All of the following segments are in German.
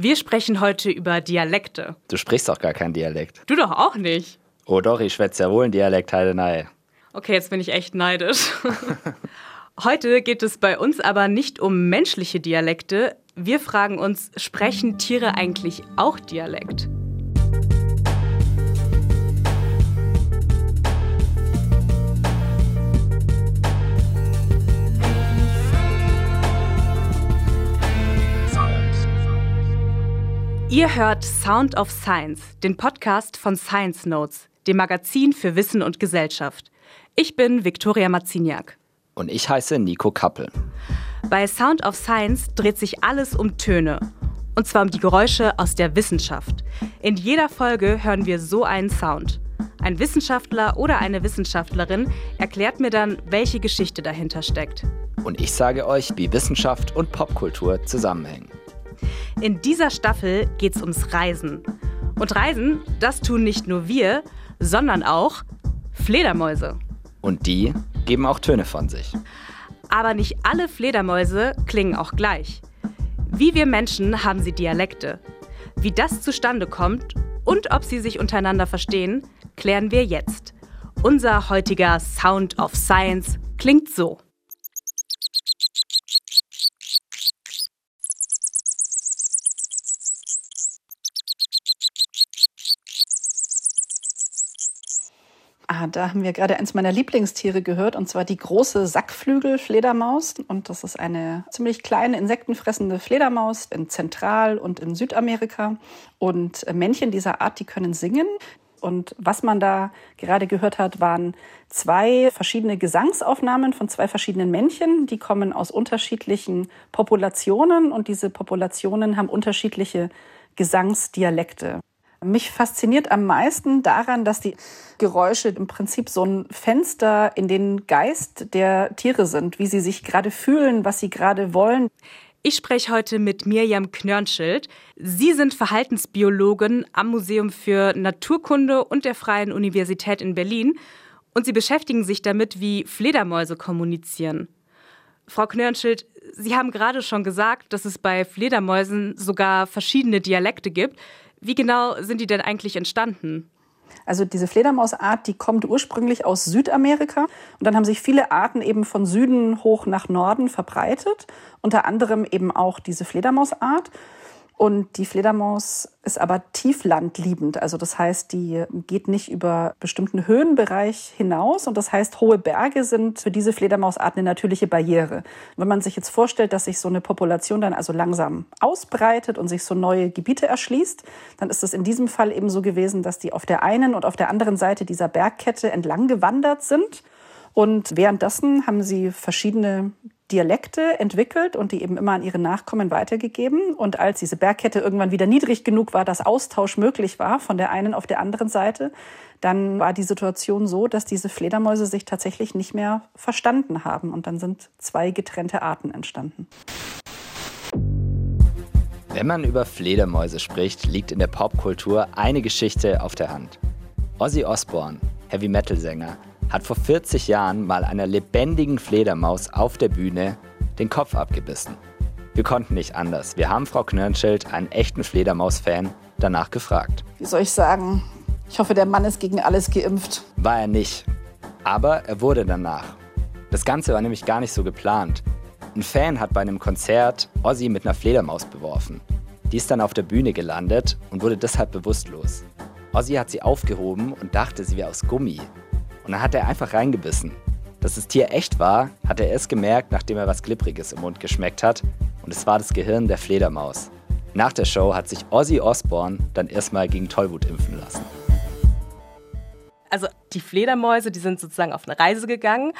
Wir sprechen heute über Dialekte. Du sprichst doch gar kein Dialekt. Du doch auch nicht. Oh doch, ich schwätze ja wohl ein Dialekt, Heidenei. Okay, jetzt bin ich echt neidisch. Heute geht es bei uns aber nicht um menschliche Dialekte. Wir fragen uns, sprechen Tiere eigentlich auch Dialekt? Ihr hört Sound of Science, den Podcast von Science Notes, dem Magazin für Wissen und Gesellschaft. Ich bin Viktoria Maziniak. Und ich heiße Nico Kappel. Bei Sound of Science dreht sich alles um Töne. Und zwar um die Geräusche aus der Wissenschaft. In jeder Folge hören wir so einen Sound. Ein Wissenschaftler oder eine Wissenschaftlerin erklärt mir dann, welche Geschichte dahinter steckt. Und ich sage euch, wie Wissenschaft und Popkultur zusammenhängen. In dieser Staffel geht es ums Reisen. Und Reisen, das tun nicht nur wir, sondern auch Fledermäuse. Und die geben auch Töne von sich. Aber nicht alle Fledermäuse klingen auch gleich. Wie wir Menschen haben sie Dialekte. Wie das zustande kommt und ob sie sich untereinander verstehen, klären wir jetzt. Unser heutiger Sound of Science klingt so. Ah, da haben wir gerade eins meiner Lieblingstiere gehört, und zwar die große Sackflügelfledermaus. Und das ist eine ziemlich kleine insektenfressende Fledermaus in Zentral- und in Südamerika. Und Männchen dieser Art, die können singen. Und was man da gerade gehört hat, waren zwei verschiedene Gesangsaufnahmen von zwei verschiedenen Männchen. Die kommen aus unterschiedlichen Populationen und diese Populationen haben unterschiedliche Gesangsdialekte. Mich fasziniert am meisten daran, dass die Geräusche im Prinzip so ein Fenster in den Geist der Tiere sind, wie sie sich gerade fühlen, was sie gerade wollen. Ich spreche heute mit Mirjam Knörnschild. Sie sind Verhaltensbiologin am Museum für Naturkunde und der Freien Universität in Berlin und Sie beschäftigen sich damit, wie Fledermäuse kommunizieren. Frau Knörnschild, Sie haben gerade schon gesagt, dass es bei Fledermäusen sogar verschiedene Dialekte gibt. Wie genau sind die denn eigentlich entstanden? Also diese Fledermausart, die kommt ursprünglich aus Südamerika und dann haben sich viele Arten eben von Süden hoch nach Norden verbreitet, unter anderem eben auch diese Fledermausart. Und die Fledermaus ist aber tieflandliebend. Also das heißt, die geht nicht über bestimmten Höhenbereich hinaus. Und das heißt, hohe Berge sind für diese Fledermausart eine natürliche Barriere. Wenn man sich jetzt vorstellt, dass sich so eine Population dann also langsam ausbreitet und sich so neue Gebiete erschließt, dann ist es in diesem Fall eben so gewesen, dass die auf der einen und auf der anderen Seite dieser Bergkette entlang gewandert sind. Und währenddessen haben sie verschiedene Dialekte entwickelt und die eben immer an ihre Nachkommen weitergegeben. Und als diese Bergkette irgendwann wieder niedrig genug war, dass Austausch möglich war von der einen auf der anderen Seite, dann war die Situation so, dass diese Fledermäuse sich tatsächlich nicht mehr verstanden haben. Und dann sind zwei getrennte Arten entstanden. Wenn man über Fledermäuse spricht, liegt in der Popkultur eine Geschichte auf der Hand. Ozzy Osbourne, Heavy-Metal-Sänger, hat vor 40 Jahren mal einer lebendigen Fledermaus auf der Bühne den Kopf abgebissen. Wir konnten nicht anders. Wir haben Frau Knörnschild, einen echten Fledermaus-Fan, danach gefragt. Wie soll ich sagen? Ich hoffe, der Mann ist gegen alles geimpft. War er nicht. Aber er wurde danach. Das Ganze war nämlich gar nicht so geplant. Ein Fan hat bei einem Konzert Ozzy mit einer Fledermaus beworfen. Die ist dann auf der Bühne gelandet und wurde deshalb bewusstlos. Ozzy hat sie aufgehoben und dachte, sie wäre aus Gummi. Und dann hat er einfach reingebissen. Dass das Tier echt war, hat er erst gemerkt, nachdem er was Glibbriges im Mund geschmeckt hat. Und es war das Gehirn der Fledermaus. Nach der Show hat sich Ozzy Osbourne dann erstmal gegen Tollwut impfen lassen. Also die Fledermäuse, die sind sozusagen auf eine Reise gegangen,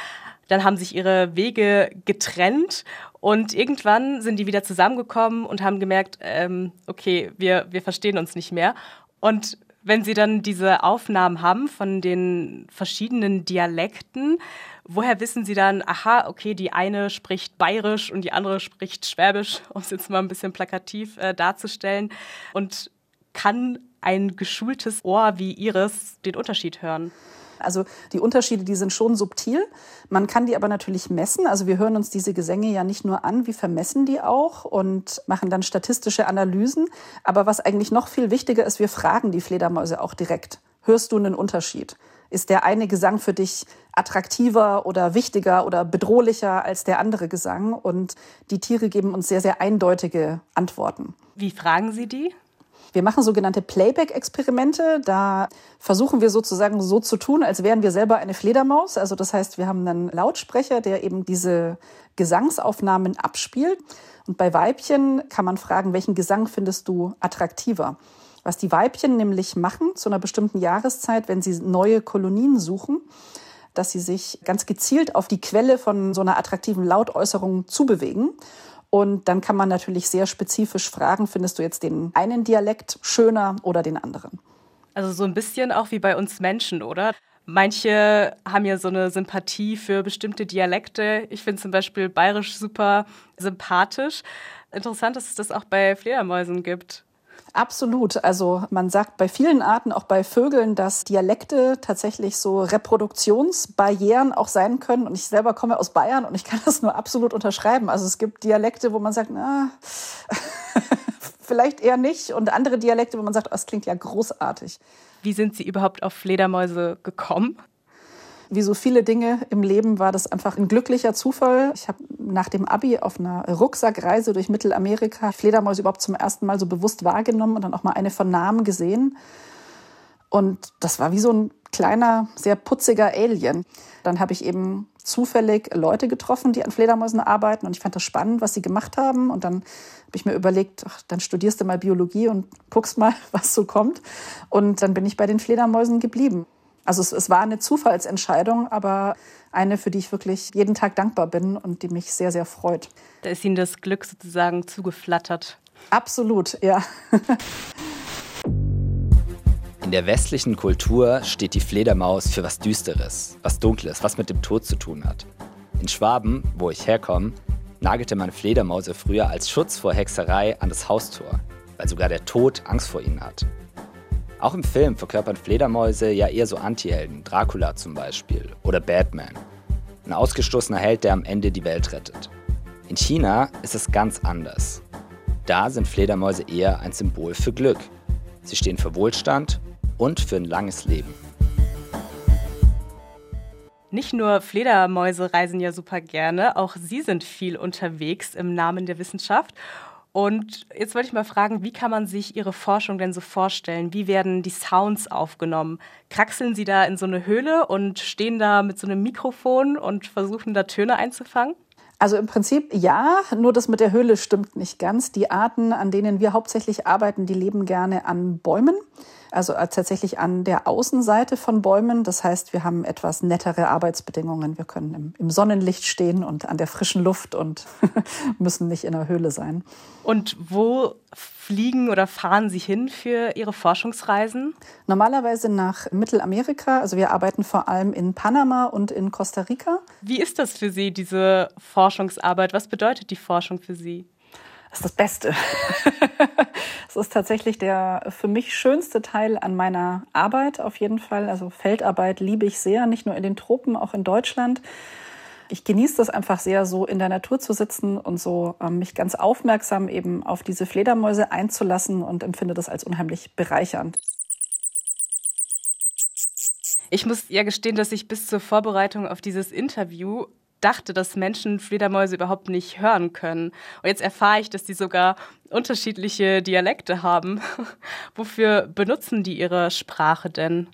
dann haben sich ihre Wege getrennt und irgendwann sind die wieder zusammengekommen und haben gemerkt, ähm, okay, wir, wir verstehen uns nicht mehr. Und wenn Sie dann diese Aufnahmen haben von den verschiedenen Dialekten, woher wissen Sie dann, aha, okay, die eine spricht bayerisch und die andere spricht schwäbisch, um es jetzt mal ein bisschen plakativ äh, darzustellen? Und kann ein geschultes Ohr wie Ihres den Unterschied hören? Also die Unterschiede, die sind schon subtil. Man kann die aber natürlich messen. Also wir hören uns diese Gesänge ja nicht nur an, wir vermessen die auch und machen dann statistische Analysen. Aber was eigentlich noch viel wichtiger ist, wir fragen die Fledermäuse auch direkt. Hörst du einen Unterschied? Ist der eine Gesang für dich attraktiver oder wichtiger oder bedrohlicher als der andere Gesang? Und die Tiere geben uns sehr, sehr eindeutige Antworten. Wie fragen Sie die? Wir machen sogenannte Playback-Experimente. Da versuchen wir sozusagen so zu tun, als wären wir selber eine Fledermaus. Also das heißt, wir haben einen Lautsprecher, der eben diese Gesangsaufnahmen abspielt. Und bei Weibchen kann man fragen, welchen Gesang findest du attraktiver? Was die Weibchen nämlich machen zu einer bestimmten Jahreszeit, wenn sie neue Kolonien suchen, dass sie sich ganz gezielt auf die Quelle von so einer attraktiven Lautäußerung zubewegen. Und dann kann man natürlich sehr spezifisch fragen, findest du jetzt den einen Dialekt schöner oder den anderen? Also so ein bisschen auch wie bei uns Menschen, oder? Manche haben ja so eine Sympathie für bestimmte Dialekte. Ich finde zum Beispiel bayerisch super sympathisch. Interessant, dass es das auch bei Fledermäusen gibt. Absolut. Also man sagt bei vielen Arten, auch bei Vögeln, dass Dialekte tatsächlich so Reproduktionsbarrieren auch sein können. Und ich selber komme aus Bayern und ich kann das nur absolut unterschreiben. Also es gibt Dialekte, wo man sagt, na, vielleicht eher nicht. Und andere Dialekte, wo man sagt, oh, das klingt ja großartig. Wie sind Sie überhaupt auf Fledermäuse gekommen? Wie so viele Dinge im Leben war das einfach ein glücklicher Zufall. Ich habe nach dem Abi auf einer Rucksackreise durch Mittelamerika Fledermäuse überhaupt zum ersten Mal so bewusst wahrgenommen und dann auch mal eine von Namen gesehen. Und das war wie so ein kleiner, sehr putziger Alien. Dann habe ich eben zufällig Leute getroffen, die an Fledermäusen arbeiten. Und ich fand das spannend, was sie gemacht haben. Und dann habe ich mir überlegt, ach, dann studierst du mal Biologie und guckst mal, was so kommt. Und dann bin ich bei den Fledermäusen geblieben. Also es, es war eine Zufallsentscheidung, aber eine, für die ich wirklich jeden Tag dankbar bin und die mich sehr, sehr freut. Da ist Ihnen das Glück sozusagen zugeflattert. Absolut, ja. In der westlichen Kultur steht die Fledermaus für was Düsteres, was Dunkles, was mit dem Tod zu tun hat. In Schwaben, wo ich herkomme, nagelte man Fledermäuse früher als Schutz vor Hexerei an das Haustor, weil sogar der Tod Angst vor ihnen hat. Auch im Film verkörpern Fledermäuse ja eher so Antihelden, Dracula zum Beispiel oder Batman. Ein ausgestoßener Held, der am Ende die Welt rettet. In China ist es ganz anders. Da sind Fledermäuse eher ein Symbol für Glück. Sie stehen für Wohlstand und für ein langes Leben. Nicht nur Fledermäuse reisen ja super gerne, auch sie sind viel unterwegs im Namen der Wissenschaft. Und jetzt wollte ich mal fragen, wie kann man sich Ihre Forschung denn so vorstellen? Wie werden die Sounds aufgenommen? Kraxeln Sie da in so eine Höhle und stehen da mit so einem Mikrofon und versuchen da Töne einzufangen? Also im Prinzip ja, nur das mit der Höhle stimmt nicht ganz. Die Arten, an denen wir hauptsächlich arbeiten, die leben gerne an Bäumen also äh, tatsächlich an der Außenseite von Bäumen. Das heißt, wir haben etwas nettere Arbeitsbedingungen. Wir können im, im Sonnenlicht stehen und an der frischen Luft und müssen nicht in der Höhle sein. Und wo fliegen oder fahren Sie hin für Ihre Forschungsreisen? Normalerweise nach Mittelamerika. Also wir arbeiten vor allem in Panama und in Costa Rica. Wie ist das für Sie, diese Forschungsarbeit? Was bedeutet die Forschung für Sie? Das ist das Beste. das ist tatsächlich der für mich schönste Teil an meiner Arbeit auf jeden Fall. Also Feldarbeit liebe ich sehr, nicht nur in den Tropen, auch in Deutschland. Ich genieße das einfach sehr, so in der Natur zu sitzen und so ähm, mich ganz aufmerksam eben auf diese Fledermäuse einzulassen und empfinde das als unheimlich bereichernd. Ich muss ja gestehen, dass ich bis zur Vorbereitung auf dieses Interview dachte, dass Menschen Fledermäuse überhaupt nicht hören können. Und jetzt erfahre ich, dass die sogar unterschiedliche Dialekte haben. Wofür benutzen die ihre Sprache denn?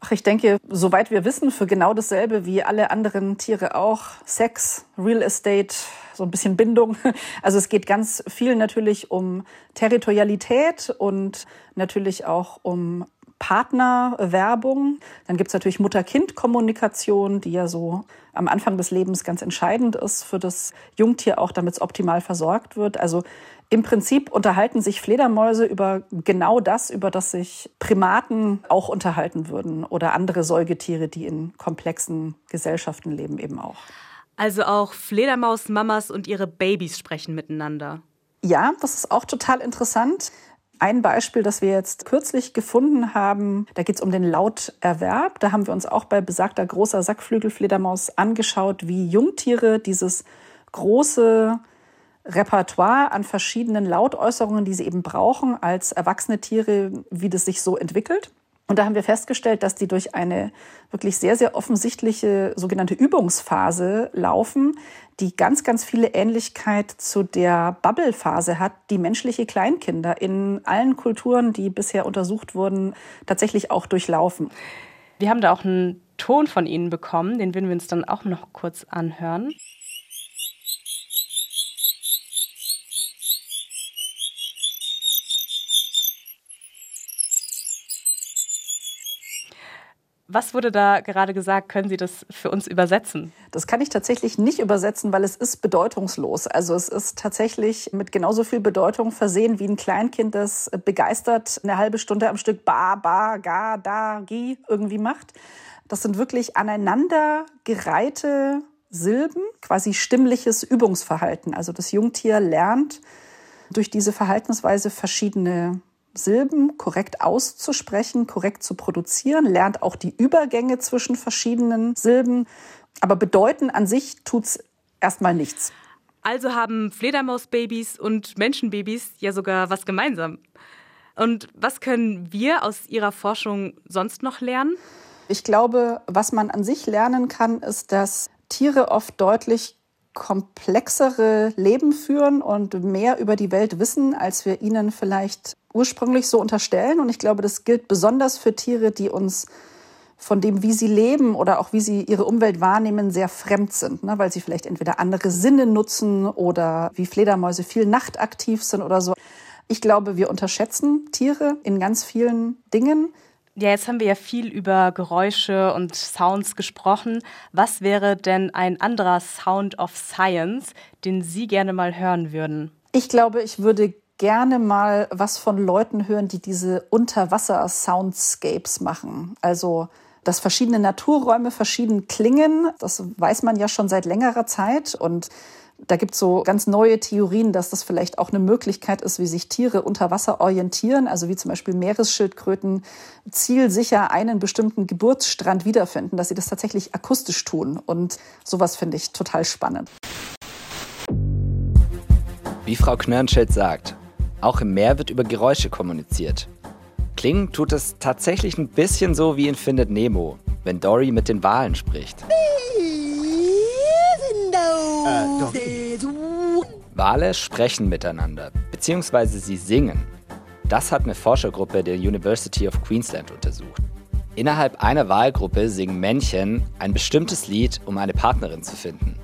Ach, ich denke, soweit wir wissen, für genau dasselbe wie alle anderen Tiere auch. Sex, Real Estate, so ein bisschen Bindung. Also es geht ganz viel natürlich um Territorialität und natürlich auch um Partnerwerbung. Dann gibt es natürlich Mutter-Kind-Kommunikation, die ja so am Anfang des Lebens ganz entscheidend ist für das Jungtier auch, damit es optimal versorgt wird. Also im Prinzip unterhalten sich Fledermäuse über genau das, über das sich Primaten auch unterhalten würden oder andere Säugetiere, die in komplexen Gesellschaften leben, eben auch. Also auch Fledermausmamas und ihre Babys sprechen miteinander. Ja, das ist auch total interessant. Ein Beispiel, das wir jetzt kürzlich gefunden haben, da geht es um den Lauterwerb. Da haben wir uns auch bei besagter großer Sackflügelfledermaus angeschaut, wie Jungtiere dieses große Repertoire an verschiedenen Lautäußerungen, die sie eben brauchen als erwachsene Tiere, wie das sich so entwickelt. Und da haben wir festgestellt, dass die durch eine wirklich sehr, sehr offensichtliche sogenannte Übungsphase laufen, die ganz, ganz viele Ähnlichkeit zu der Bubble-Phase hat, die menschliche Kleinkinder in allen Kulturen, die bisher untersucht wurden, tatsächlich auch durchlaufen. Wir haben da auch einen Ton von Ihnen bekommen, den würden wir uns dann auch noch kurz anhören. Was wurde da gerade gesagt? Können Sie das für uns übersetzen? Das kann ich tatsächlich nicht übersetzen, weil es ist bedeutungslos. Also es ist tatsächlich mit genauso viel Bedeutung versehen, wie ein Kleinkind das begeistert eine halbe Stunde am Stück ba, ba, ga, da, gi irgendwie macht. Das sind wirklich aneinandergereihte Silben, quasi stimmliches Übungsverhalten. Also das Jungtier lernt durch diese Verhaltensweise verschiedene Silben korrekt auszusprechen, korrekt zu produzieren, lernt auch die Übergänge zwischen verschiedenen Silben. Aber bedeuten an sich tut's erstmal nichts. Also haben Fledermausbabys und Menschenbabys ja sogar was gemeinsam. Und was können wir aus Ihrer Forschung sonst noch lernen? Ich glaube, was man an sich lernen kann, ist, dass Tiere oft deutlich komplexere Leben führen und mehr über die Welt wissen, als wir ihnen vielleicht ursprünglich so unterstellen. Und ich glaube, das gilt besonders für Tiere, die uns von dem, wie sie leben oder auch wie sie ihre Umwelt wahrnehmen, sehr fremd sind, ne? weil sie vielleicht entweder andere Sinne nutzen oder wie Fledermäuse viel nachtaktiv sind oder so. Ich glaube, wir unterschätzen Tiere in ganz vielen Dingen. Ja, jetzt haben wir ja viel über Geräusche und Sounds gesprochen. Was wäre denn ein anderer Sound of Science, den Sie gerne mal hören würden? Ich glaube, ich würde gerne mal was von Leuten hören, die diese Unterwasser-Soundscapes machen. Also, dass verschiedene Naturräume verschieden klingen, das weiß man ja schon seit längerer Zeit und da gibt es so ganz neue Theorien, dass das vielleicht auch eine Möglichkeit ist, wie sich Tiere unter Wasser orientieren, also wie zum Beispiel Meeresschildkröten zielsicher einen bestimmten Geburtsstrand wiederfinden, dass sie das tatsächlich akustisch tun. Und sowas finde ich total spannend. Wie Frau Knörnschild sagt, auch im Meer wird über Geräusche kommuniziert. Klingen tut es tatsächlich ein bisschen so wie in Findet Nemo, wenn Dory mit den Walen spricht. Wale sprechen miteinander, beziehungsweise sie singen. Das hat eine Forschergruppe der University of Queensland untersucht. Innerhalb einer Wahlgruppe singen Männchen ein bestimmtes Lied, um eine Partnerin zu finden.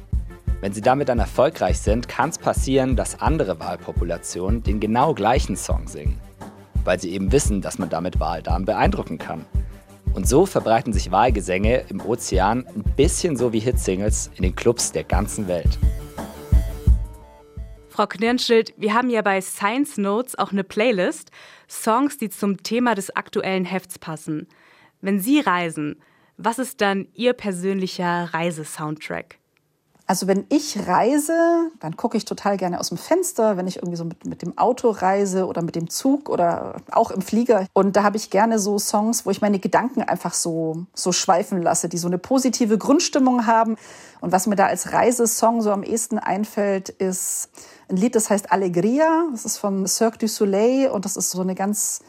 Wenn sie damit dann erfolgreich sind, kann es passieren, dass andere Wahlpopulationen den genau gleichen Song singen, weil sie eben wissen, dass man damit Wahldamen beeindrucken kann. Und so verbreiten sich Wahlgesänge im Ozean ein bisschen so wie Hitsingles in den Clubs der ganzen Welt. Frau Knirnschild, wir haben ja bei Science Notes auch eine Playlist, Songs, die zum Thema des aktuellen Hefts passen. Wenn Sie reisen, was ist dann Ihr persönlicher Reisesoundtrack? Also wenn ich reise, dann gucke ich total gerne aus dem Fenster, wenn ich irgendwie so mit, mit dem Auto reise oder mit dem Zug oder auch im Flieger. Und da habe ich gerne so Songs, wo ich meine Gedanken einfach so, so schweifen lasse, die so eine positive Grundstimmung haben. Und was mir da als Reisesong so am ehesten einfällt, ist ein Lied, das heißt Allegria. Das ist von Cirque du Soleil und das ist so eine ganz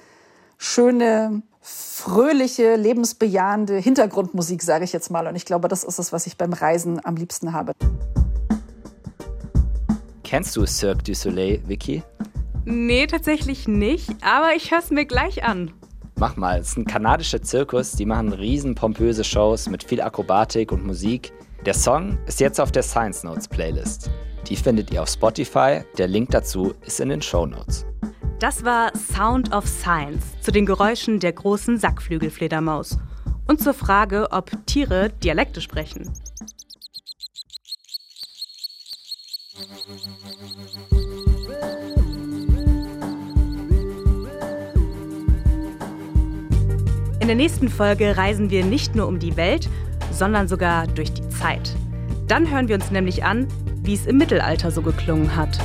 schöne fröhliche, lebensbejahende Hintergrundmusik, sage ich jetzt mal. Und ich glaube, das ist es, was ich beim Reisen am liebsten habe. Kennst du Cirque du Soleil, Vicky? Nee, tatsächlich nicht, aber ich höre es mir gleich an. Mach mal, es ist ein kanadischer Zirkus, die machen riesen pompöse Shows mit viel Akrobatik und Musik. Der Song ist jetzt auf der Science Notes Playlist. Die findet ihr auf Spotify, der Link dazu ist in den Show Notes. Das war Sound of Science zu den Geräuschen der großen Sackflügelfledermaus und zur Frage, ob Tiere Dialekte sprechen. In der nächsten Folge reisen wir nicht nur um die Welt, sondern sogar durch die Zeit. Dann hören wir uns nämlich an, wie es im Mittelalter so geklungen hat.